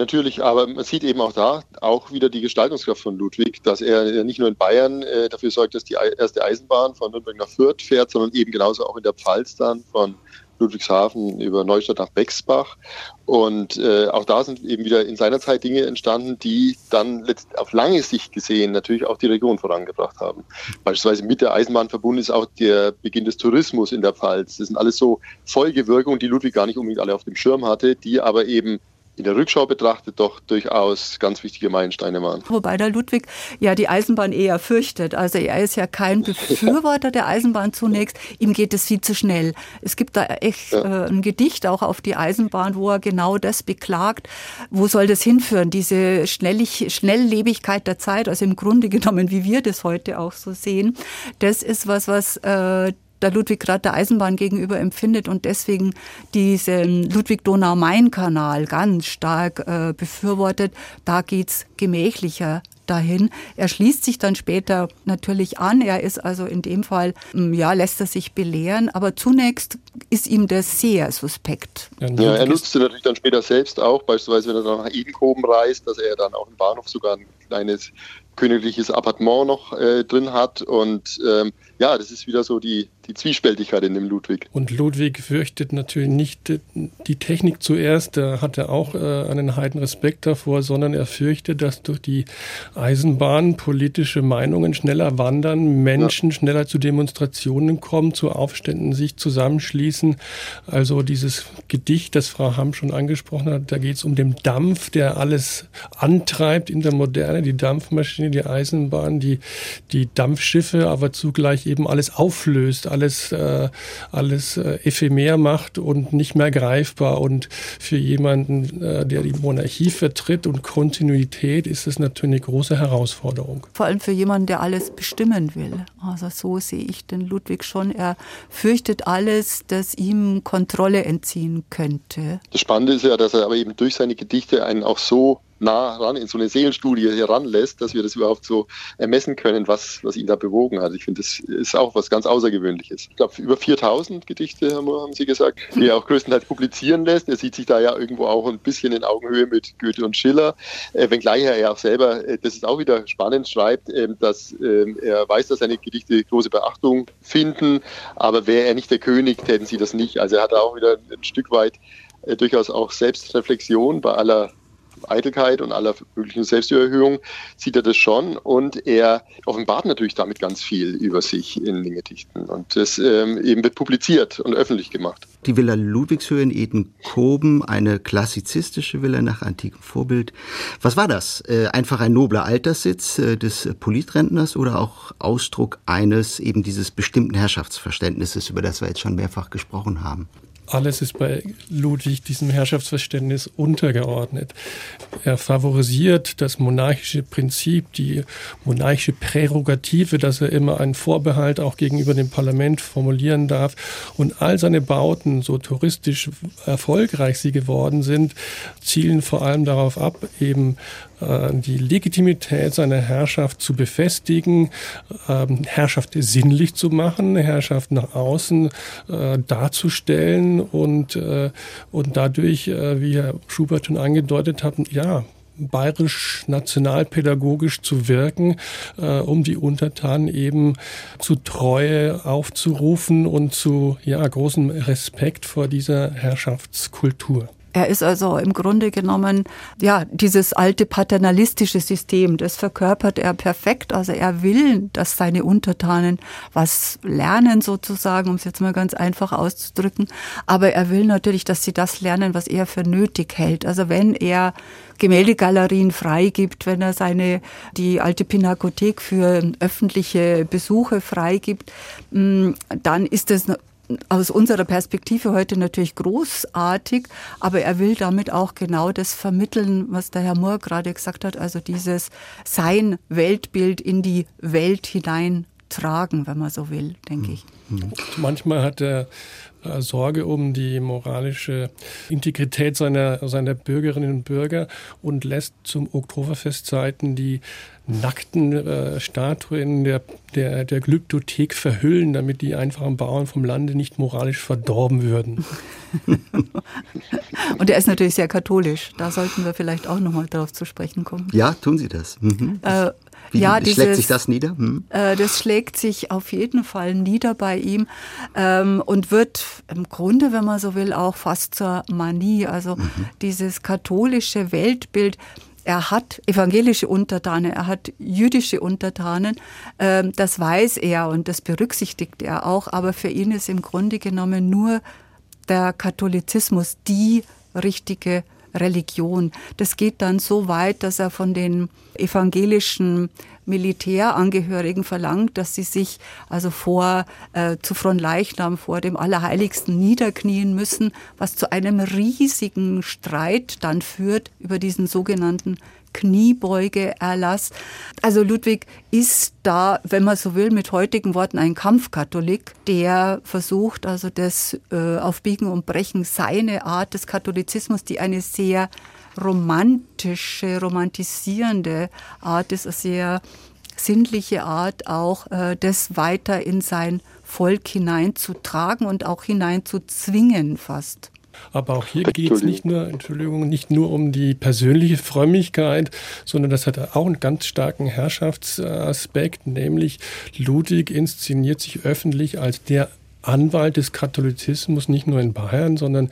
Natürlich, aber man sieht eben auch da auch wieder die Gestaltungskraft von Ludwig, dass er nicht nur in Bayern äh, dafür sorgt, dass die erste Eisenbahn von Nürnberg nach Fürth fährt, sondern eben genauso auch in der Pfalz dann von Ludwigshafen über Neustadt nach Bexbach. Und äh, auch da sind eben wieder in seiner Zeit Dinge entstanden, die dann auf lange Sicht gesehen natürlich auch die Region vorangebracht haben. Beispielsweise mit der Eisenbahn verbunden ist auch der Beginn des Tourismus in der Pfalz. Das sind alles so Folgewirkungen, die Ludwig gar nicht unbedingt alle auf dem Schirm hatte, die aber eben in der Rückschau betrachtet doch durchaus ganz wichtige Meilensteine waren. Wobei der Ludwig ja die Eisenbahn eher fürchtet. Also er ist ja kein Befürworter der Eisenbahn zunächst. Ihm geht es viel zu schnell. Es gibt da echt ja. äh, ein Gedicht auch auf die Eisenbahn, wo er genau das beklagt. Wo soll das hinführen? Diese Schnellig Schnelllebigkeit der Zeit, also im Grunde genommen, wie wir das heute auch so sehen. Das ist was, was äh, der Ludwig gerade der Eisenbahn gegenüber empfindet und deswegen diesen Ludwig-Donau-Main-Kanal ganz stark äh, befürwortet. Da geht's gemächlicher dahin. Er schließt sich dann später natürlich an. Er ist also in dem Fall, hm, ja, lässt er sich belehren, aber zunächst ist ihm das sehr suspekt. Ja, er nutzte natürlich dann später selbst auch, beispielsweise wenn er dann nach Edenkoben reist, dass er dann auch im Bahnhof sogar ein kleines königliches Appartement noch äh, drin hat und ähm, ja, das ist wieder so die, die Zwiespältigkeit in dem Ludwig. Und Ludwig fürchtet natürlich nicht die Technik zuerst, da hat er auch äh, einen heiden Respekt davor, sondern er fürchtet, dass durch die Eisenbahn politische Meinungen schneller wandern, Menschen ja. schneller zu Demonstrationen kommen, zu Aufständen sich zusammenschließen. Also dieses Gedicht, das Frau Hamm schon angesprochen hat, da geht es um den Dampf, der alles antreibt in der Moderne, die Dampfmaschine, die Eisenbahn, die, die Dampfschiffe, aber zugleich eben alles auflöst, alles, äh, alles äh, ephemer macht und nicht mehr greifbar. Und für jemanden, äh, der die Monarchie vertritt und Kontinuität, ist es natürlich eine große Herausforderung. Vor allem für jemanden, der alles bestimmen will. Also so sehe ich den Ludwig schon. Er fürchtet alles, das ihm Kontrolle entziehen könnte. Das Spannende ist ja, dass er aber eben durch seine Gedichte einen auch so nah ran in so eine Seelenstudie heranlässt, dass wir das überhaupt so ermessen können, was, was ihn da bewogen hat. Ich finde, das ist auch was ganz Außergewöhnliches. Ich glaube, über 4000 Gedichte haben, haben Sie gesagt, die er auch größtenteils publizieren lässt. Er sieht sich da ja irgendwo auch ein bisschen in Augenhöhe mit Goethe und Schiller, äh, wenngleich er ja auch selber, äh, das ist auch wieder spannend, schreibt, äh, dass ähm, er weiß, dass seine Gedichte große Beachtung finden, aber wäre er nicht der König, täten sie das nicht. Also er hat auch wieder ein Stück weit äh, durchaus auch Selbstreflexion bei aller Eitelkeit und aller möglichen Selbstüberhöhung sieht er das schon und er offenbart natürlich damit ganz viel über sich in den Gedichten und das ähm, eben wird publiziert und öffentlich gemacht. Die Villa Ludwigshöhe in Edenkoben, eine klassizistische Villa nach antikem Vorbild. Was war das? Äh, einfach ein nobler Alterssitz äh, des Politrentners oder auch Ausdruck eines eben dieses bestimmten Herrschaftsverständnisses, über das wir jetzt schon mehrfach gesprochen haben? Alles ist bei Ludwig diesem Herrschaftsverständnis untergeordnet. Er favorisiert das monarchische Prinzip, die monarchische Prärogative, dass er immer einen Vorbehalt auch gegenüber dem Parlament formulieren darf. Und all seine Bauten, so touristisch erfolgreich sie geworden sind, zielen vor allem darauf ab, eben die Legitimität seiner Herrschaft zu befestigen, ähm, Herrschaft sinnlich zu machen, Herrschaft nach außen äh, darzustellen und, äh, und dadurch, wie Herr Schubert schon angedeutet hat, ja, bayerisch nationalpädagogisch zu wirken, äh, um die Untertanen eben zu Treue aufzurufen und zu ja, großem Respekt vor dieser Herrschaftskultur. Er ist also im Grunde genommen, ja, dieses alte paternalistische System, das verkörpert er perfekt. Also er will, dass seine Untertanen was lernen sozusagen, um es jetzt mal ganz einfach auszudrücken. Aber er will natürlich, dass sie das lernen, was er für nötig hält. Also wenn er Gemäldegalerien freigibt, wenn er seine, die alte Pinakothek für öffentliche Besuche freigibt, mm, dann ist es aus unserer Perspektive heute natürlich großartig, aber er will damit auch genau das vermitteln, was der Herr Mohr gerade gesagt hat, also dieses sein Weltbild in die Welt hinein tragen, wenn man so will, denke ich. Manchmal hat er äh, Sorge um die moralische Integrität seiner, seiner Bürgerinnen und Bürger und lässt zum Oktoberfestzeiten die nackten äh, Statuen der, der, der Glyptothek verhüllen, damit die einfachen Bauern vom Lande nicht moralisch verdorben würden. und er ist natürlich sehr katholisch. Da sollten wir vielleicht auch nochmal darauf zu sprechen kommen. Ja, tun Sie das. Mhm. Äh, wie ja, dieses, schlägt sich das nieder? Hm? Äh, das schlägt sich auf jeden Fall nieder bei ihm ähm, und wird im Grunde, wenn man so will, auch fast zur Manie. Also mhm. dieses katholische Weltbild. Er hat evangelische Untertanen, er hat jüdische Untertanen, ähm, das weiß er und das berücksichtigt er auch, aber für ihn ist im Grunde genommen nur der Katholizismus die richtige Religion. Das geht dann so weit, dass er von den evangelischen Militärangehörigen verlangt, dass sie sich also vor äh, zu Fronleichnam vor dem Allerheiligsten niederknien müssen, was zu einem riesigen Streit dann führt über diesen sogenannten Kniebeugeerlass. Also Ludwig ist da, wenn man so will, mit heutigen Worten ein Kampfkatholik, der versucht also das äh, auf Biegen und Brechen seine Art des Katholizismus, die eine sehr romantische, romantisierende Art ist, eine sehr sinnliche Art, auch äh, das weiter in sein Volk hineinzutragen und auch hineinzuzwingen fast. Aber auch hier geht es nicht nur, Entschuldigung, nicht nur um die persönliche Frömmigkeit, sondern das hat auch einen ganz starken Herrschaftsaspekt, nämlich Ludwig inszeniert sich öffentlich als der Anwalt des Katholizismus, nicht nur in Bayern, sondern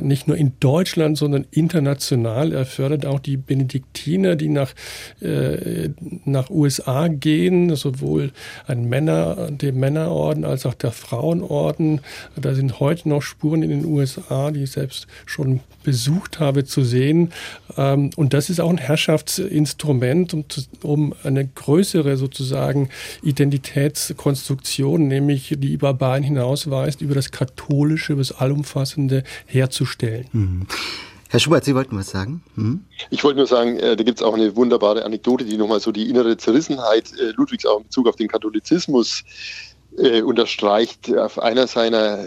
nicht nur in Deutschland, sondern international. Er fördert auch die Benediktiner, die nach, äh, nach USA gehen, sowohl ein Männer, dem Männerorden als auch der Frauenorden. Da sind heute noch Spuren in den USA, die ich selbst schon besucht habe, zu sehen. Ähm, und das ist auch ein Herrschaftsinstrument, um, um eine größere sozusagen Identitätskonstruktion, nämlich die über Bayern hinausweist, über das Katholische, das Allumfassende herzustellen. Mhm. Herr Schubert, Sie wollten was sagen? Hm? Ich wollte nur sagen, äh, da gibt es auch eine wunderbare Anekdote, die nochmal so die innere Zerrissenheit äh, Ludwigs auch in Bezug auf den Katholizismus äh, unterstreicht. Auf einer seiner,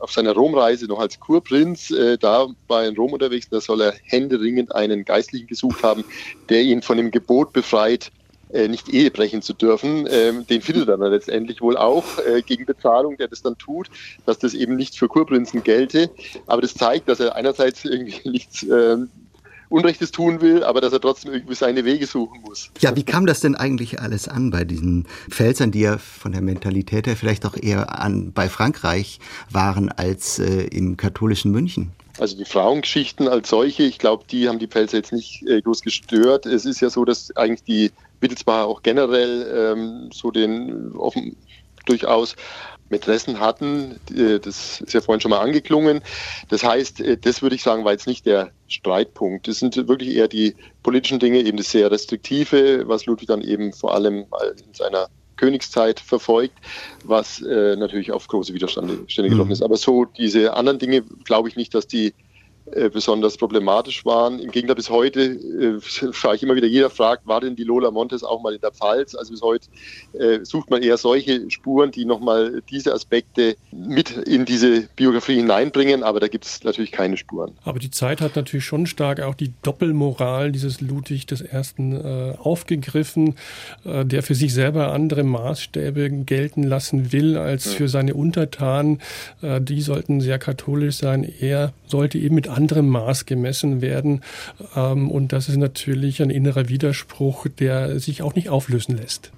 auf seiner Romreise noch als Kurprinz, äh, da war er in Rom unterwegs, da soll er händeringend einen Geistlichen gesucht haben, der ihn von dem Gebot befreit, äh, nicht Ehe brechen zu dürfen. Ähm, den findet er dann letztendlich wohl auch äh, gegen Bezahlung, der das dann tut, dass das eben nicht für Kurprinzen gelte. Aber das zeigt, dass er einerseits irgendwie nichts ähm, Unrechtes tun will, aber dass er trotzdem irgendwie seine Wege suchen muss. Ja, wie kam das denn eigentlich alles an bei diesen Pfälzern, die ja von der Mentalität her vielleicht auch eher an, bei Frankreich waren als äh, im katholischen München? Also die Frauengeschichten als solche, ich glaube, die haben die Pfälzer jetzt nicht äh, groß gestört. Es ist ja so, dass eigentlich die Wittelsbacher auch generell ähm, so den offen durchaus Mätressen hatten. Äh, das ist ja vorhin schon mal angeklungen. Das heißt, äh, das würde ich sagen, war jetzt nicht der Streitpunkt. Das sind wirklich eher die politischen Dinge, eben das sehr restriktive, was Ludwig dann eben vor allem in seiner Königszeit verfolgt, was äh, natürlich auf große Widerstände getroffen mhm. ist. Aber so diese anderen Dinge glaube ich nicht, dass die besonders problematisch waren. Im Gegenteil, bis heute äh, frage ich immer wieder, jeder fragt, war denn die Lola Montes auch mal in der Pfalz? Also bis heute äh, sucht man eher solche Spuren, die nochmal diese Aspekte mit in diese Biografie hineinbringen, aber da gibt es natürlich keine Spuren. Aber die Zeit hat natürlich schon stark auch die Doppelmoral dieses Ludwig des Ersten äh, aufgegriffen, äh, der für sich selber andere Maßstäbe gelten lassen will als für seine Untertanen. Äh, die sollten sehr katholisch sein. Er sollte eben mit anderem Maß gemessen werden. Ähm, und das ist natürlich ein innerer Widerspruch, der sich auch nicht auflösen lässt.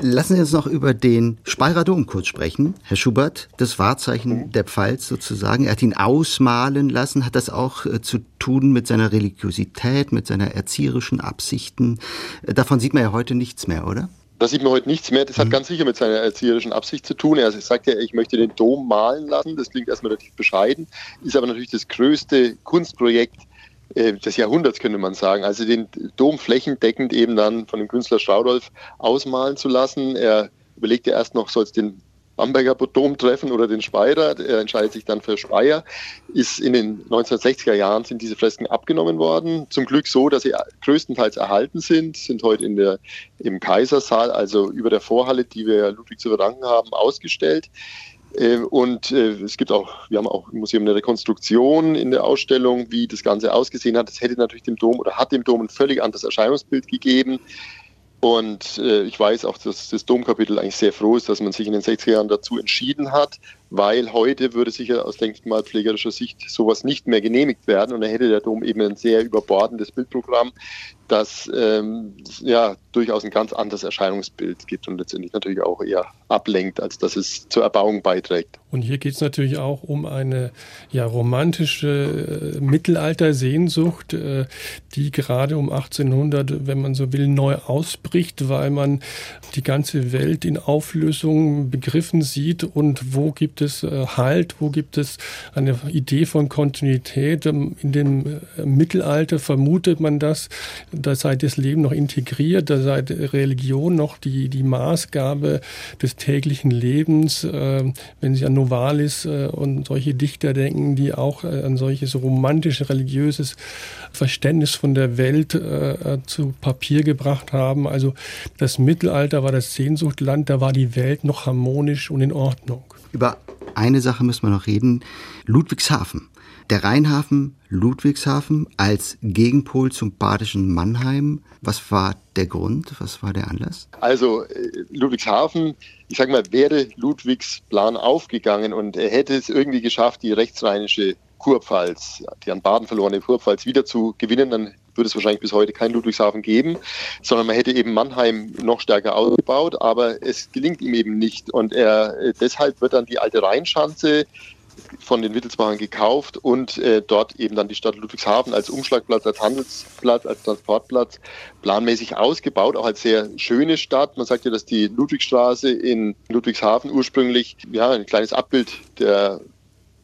Lassen Sie uns noch über den Speyerer Dom kurz sprechen. Herr Schubert, das Wahrzeichen der Pfalz sozusagen. Er hat ihn ausmalen lassen. Hat das auch äh, zu tun mit seiner Religiosität, mit seiner erzieherischen Absichten? Äh, davon sieht man ja heute nichts mehr, oder? Da sieht man heute nichts mehr. Das hat mhm. ganz sicher mit seiner erzieherischen Absicht zu tun. Er sagt ja, ich möchte den Dom malen lassen. Das klingt erstmal relativ bescheiden, ist aber natürlich das größte Kunstprojekt äh, des Jahrhunderts, könnte man sagen. Also den Dom flächendeckend eben dann von dem Künstler Straudolf ausmalen zu lassen. Er überlegt ja erst noch, soll es den Bamberger Dom treffen oder den Speyer. Er entscheidet sich dann für Speyer. Ist in den 1960er Jahren sind diese Fresken abgenommen worden. Zum Glück so, dass sie größtenteils erhalten sind, sind heute in der, im Kaisersaal, also über der Vorhalle, die wir Ludwig zu verdanken haben, ausgestellt. Äh, und äh, es gibt auch, wir haben auch im Museum eine Rekonstruktion in der Ausstellung, wie das Ganze ausgesehen hat. Das hätte natürlich dem Dom oder hat dem Dom ein völlig anderes Erscheinungsbild gegeben. Und äh, ich weiß auch, dass das Domkapitel eigentlich sehr froh ist, dass man sich in den 60er Jahren dazu entschieden hat, weil heute würde sicher aus denkmalpflegerischer Sicht sowas nicht mehr genehmigt werden und dann hätte der Dom eben ein sehr überbordendes Bildprogramm, das ähm, ja durchaus ein ganz anderes Erscheinungsbild gibt und letztendlich natürlich auch eher ablenkt, als dass es zur Erbauung beiträgt. Und hier geht es natürlich auch um eine ja, romantische äh, Mittelaltersehnsucht, äh, die gerade um 1800, wenn man so will, neu ausbricht, weil man die ganze Welt in Auflösung begriffen sieht und wo gibt es äh, Halt, wo gibt es eine Idee von Kontinuität. Ähm, in dem äh, Mittelalter vermutet man das, da sei das Leben noch integriert, da sei Religion noch die, die Maßgabe des täglichen Lebens. Äh, wenn Sie an Novalis und solche Dichter denken, die auch ein solches romantisch religiöses Verständnis von der Welt zu Papier gebracht haben. Also das Mittelalter war das Sehnsuchtland, da war die Welt noch harmonisch und in Ordnung. Über eine Sache müssen wir noch reden. Ludwigshafen. Der Rheinhafen Ludwigshafen als Gegenpol zum badischen Mannheim. Was war der Grund? Was war der Anlass? Also äh, Ludwigshafen, ich sage mal, wäre Ludwigs Plan aufgegangen und er hätte es irgendwie geschafft, die rechtsrheinische Kurpfalz, die an Baden verlorene Kurpfalz wieder zu gewinnen, dann würde es wahrscheinlich bis heute kein Ludwigshafen geben, sondern man hätte eben Mannheim noch stärker ausgebaut, aber es gelingt ihm eben nicht. Und er, äh, deshalb wird dann die alte Rheinschanze von den Wittelsbachern gekauft und äh, dort eben dann die Stadt Ludwigshafen als Umschlagplatz, als Handelsplatz, als Transportplatz planmäßig ausgebaut, auch als sehr schöne Stadt. Man sagt ja, dass die Ludwigstraße in Ludwigshafen ursprünglich ja, ein kleines Abbild der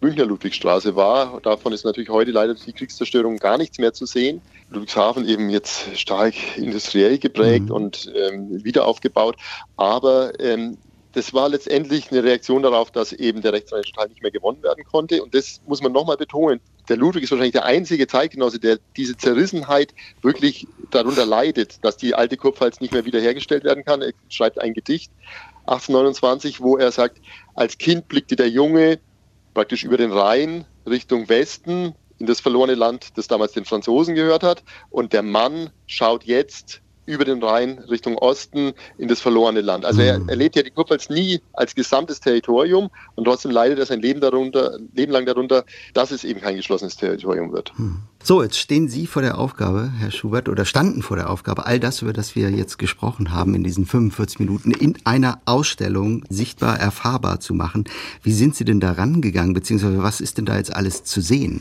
Münchner Ludwigstraße war. Davon ist natürlich heute leider durch die Kriegszerstörung gar nichts mehr zu sehen. Ludwigshafen eben jetzt stark industriell geprägt mhm. und ähm, wieder aufgebaut. Aber ähm, das war letztendlich eine Reaktion darauf, dass eben der rechtsrheinische Teil nicht mehr gewonnen werden konnte. Und das muss man nochmal betonen. Der Ludwig ist wahrscheinlich der einzige Zeitgenosse, der diese Zerrissenheit wirklich darunter leidet, dass die alte Kurpfalz nicht mehr wiederhergestellt werden kann. Er schreibt ein Gedicht 1829, wo er sagt, als Kind blickte der Junge praktisch über den Rhein Richtung Westen in das verlorene Land, das damals den Franzosen gehört hat. Und der Mann schaut jetzt über den Rhein Richtung Osten in das verlorene Land. Also er erlebt ja die Kurpfalz nie als gesamtes Territorium und trotzdem leidet er sein Leben, darunter, Leben lang darunter, dass es eben kein geschlossenes Territorium wird. Hm. So, jetzt stehen Sie vor der Aufgabe, Herr Schubert, oder standen vor der Aufgabe, all das, über das wir jetzt gesprochen haben in diesen 45 Minuten, in einer Ausstellung sichtbar erfahrbar zu machen. Wie sind Sie denn da rangegangen, beziehungsweise was ist denn da jetzt alles zu sehen?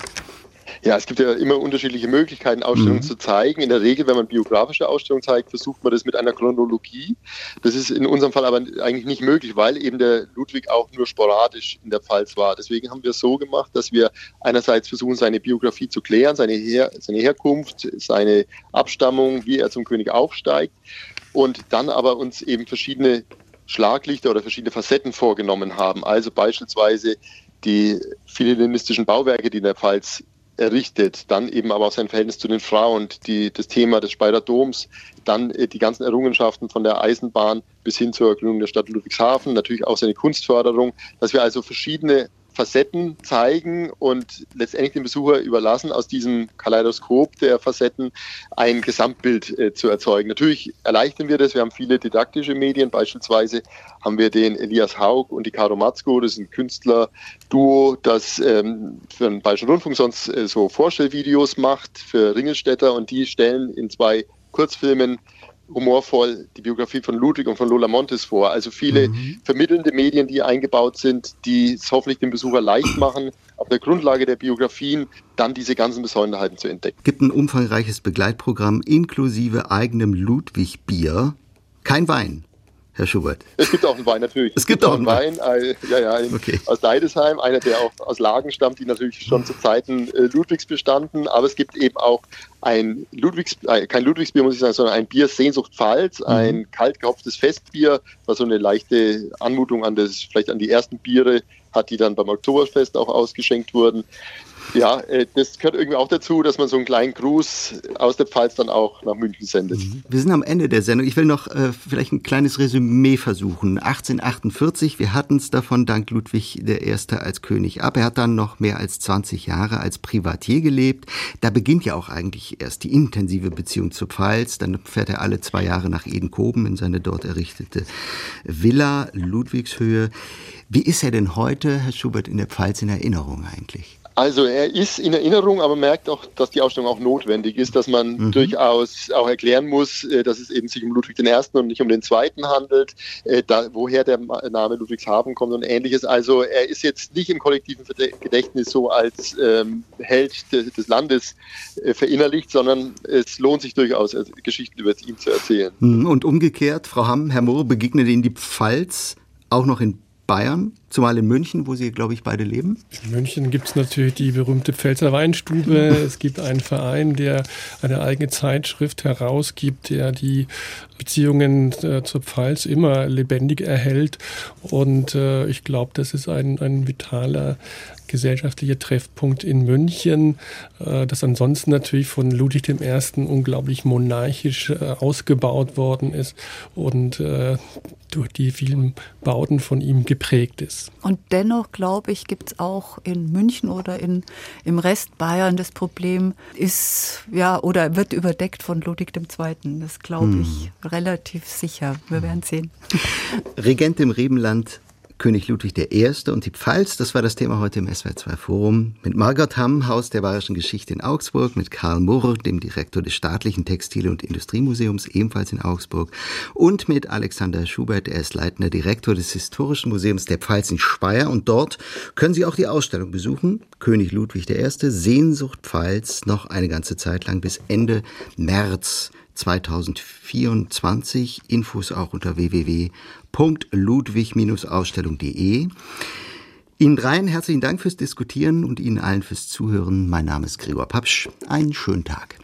Ja, es gibt ja immer unterschiedliche Möglichkeiten, Ausstellungen mhm. zu zeigen. In der Regel, wenn man biografische Ausstellungen zeigt, versucht man das mit einer Chronologie. Das ist in unserem Fall aber eigentlich nicht möglich, weil eben der Ludwig auch nur sporadisch in der Pfalz war. Deswegen haben wir es so gemacht, dass wir einerseits versuchen, seine Biografie zu klären, seine, Her seine Herkunft, seine Abstammung, wie er zum König aufsteigt und dann aber uns eben verschiedene Schlaglichter oder verschiedene Facetten vorgenommen haben. Also beispielsweise die philhellenistischen Bauwerke, die in der Pfalz errichtet. Dann eben aber auch sein Verhältnis zu den Frauen, die, das Thema des Speyerer Doms, dann äh, die ganzen Errungenschaften von der Eisenbahn bis hin zur Gründung der Stadt Ludwigshafen, natürlich auch seine Kunstförderung, dass wir also verschiedene Facetten zeigen und letztendlich dem Besucher überlassen, aus diesem Kaleidoskop der Facetten ein Gesamtbild äh, zu erzeugen. Natürlich erleichtern wir das. Wir haben viele didaktische Medien. Beispielsweise haben wir den Elias Haug und die Caro Matzko. Das ist ein Künstler-Duo, das ähm, für den Bayerischen Rundfunk sonst äh, so Vorstellvideos macht für Ringelstädter und die stellen in zwei Kurzfilmen humorvoll die Biografie von Ludwig und von Lola Montes vor. Also viele mhm. vermittelnde Medien, die eingebaut sind, die es hoffentlich dem Besucher leicht machen, auf der Grundlage der Biografien dann diese ganzen Besonderheiten zu entdecken. Es gibt ein umfangreiches Begleitprogramm inklusive eigenem Ludwig-Bier. Kein Wein. Herr Schubert? Es gibt auch einen Wein, natürlich. Es, es gibt, gibt, auch einen Wein, Wein ja, ja, okay. aus Deidesheim, einer, der auch aus Lagen stammt, die natürlich schon zu Zeiten äh, Ludwigs bestanden. Aber es gibt eben auch ein Ludwigs, äh, kein Ludwigsbier, muss ich sagen, sondern ein Bier Sehnsucht Pfalz, mhm. ein kalt gehopftes Festbier, was so eine leichte Anmutung an das, vielleicht an die ersten Biere hat, die dann beim Oktoberfest auch ausgeschenkt wurden. Ja, äh, das gehört irgendwie auch dazu, dass man so einen kleinen Gruß aus der Pfalz dann auch nach München sendet. Mhm. Wir sind am Ende der Sendung. Ich will noch äh, vielleicht ein kleines Resümee versuchen. 1848, wir hatten es davon, dank Ludwig I. als König ab. Er hat dann noch mehr als 20 Jahre als Privatier gelebt. Da beginnt ja auch eigentlich erst die intensive Beziehung zur Pfalz. Dann fährt er alle zwei Jahre nach Edenkoben in seine dort errichtete Villa Ludwigshöhe. Wie ist er denn heute, Herr Schubert, in der Pfalz in Erinnerung eigentlich? Also er ist in Erinnerung, aber merkt auch, dass die Ausstellung auch notwendig ist, dass man mhm. durchaus auch erklären muss, äh, dass es eben sich um Ludwig I. und nicht um den Zweiten handelt, äh, da, woher der Name Ludwigshafen kommt und ähnliches. Also er ist jetzt nicht im kollektiven Gedächtnis so als ähm, Held des, des Landes äh, verinnerlicht, sondern es lohnt sich durchaus, Geschichten über ihn zu erzählen. Mhm. Und umgekehrt, Frau Hamm, Herr Moore, begegnet Ihnen die Pfalz auch noch in Bayern, zumal in München, wo Sie, glaube ich, beide leben? In München gibt es natürlich die berühmte Pfälzer Weinstube. es gibt einen Verein, der eine eigene Zeitschrift herausgibt, der die Beziehungen äh, zur Pfalz immer lebendig erhält. Und äh, ich glaube, das ist ein, ein vitaler gesellschaftlicher Treffpunkt in München, äh, das ansonsten natürlich von Ludwig I. unglaublich monarchisch äh, ausgebaut worden ist und äh, durch die vielen Bauten von ihm geprägt ist. Und dennoch, glaube ich, gibt es auch in München oder in, im Rest Bayern das Problem, ist ja oder wird überdeckt von Ludwig II. Das glaube hm. ich hm. relativ sicher. Wir werden sehen. Regent im Rebenland König Ludwig I. und die Pfalz, das war das Thema heute im SWR2 Forum. Mit Margot Hamm, Haus der Bayerischen Geschichte in Augsburg, mit Karl Murr, dem Direktor des staatlichen Textil- und Industriemuseums, ebenfalls in Augsburg, und mit Alexander Schubert, er ist leitender Direktor des Historischen Museums der Pfalz in Speyer. Und dort können Sie auch die Ausstellung besuchen. König Ludwig I. Sehnsucht Pfalz, noch eine ganze Zeit lang bis Ende März 2024. Infos auch unter www.ludwig-ausstellung.de. Ihnen dreien herzlichen Dank fürs Diskutieren und Ihnen allen fürs Zuhören. Mein Name ist Gregor Papsch. Einen schönen Tag.